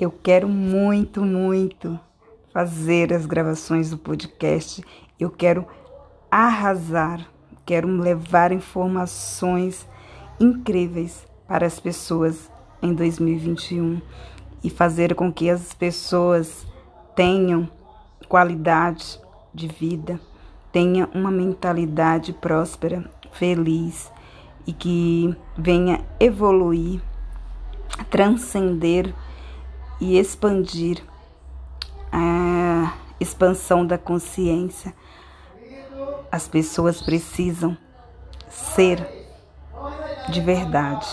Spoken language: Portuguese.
Eu quero muito, muito fazer as gravações do podcast. Eu quero arrasar, quero levar informações incríveis para as pessoas em 2021 e fazer com que as pessoas tenham qualidade de vida, tenham uma mentalidade próspera, feliz e que venha evoluir, transcender e expandir a expansão da consciência. As pessoas precisam ser de verdade.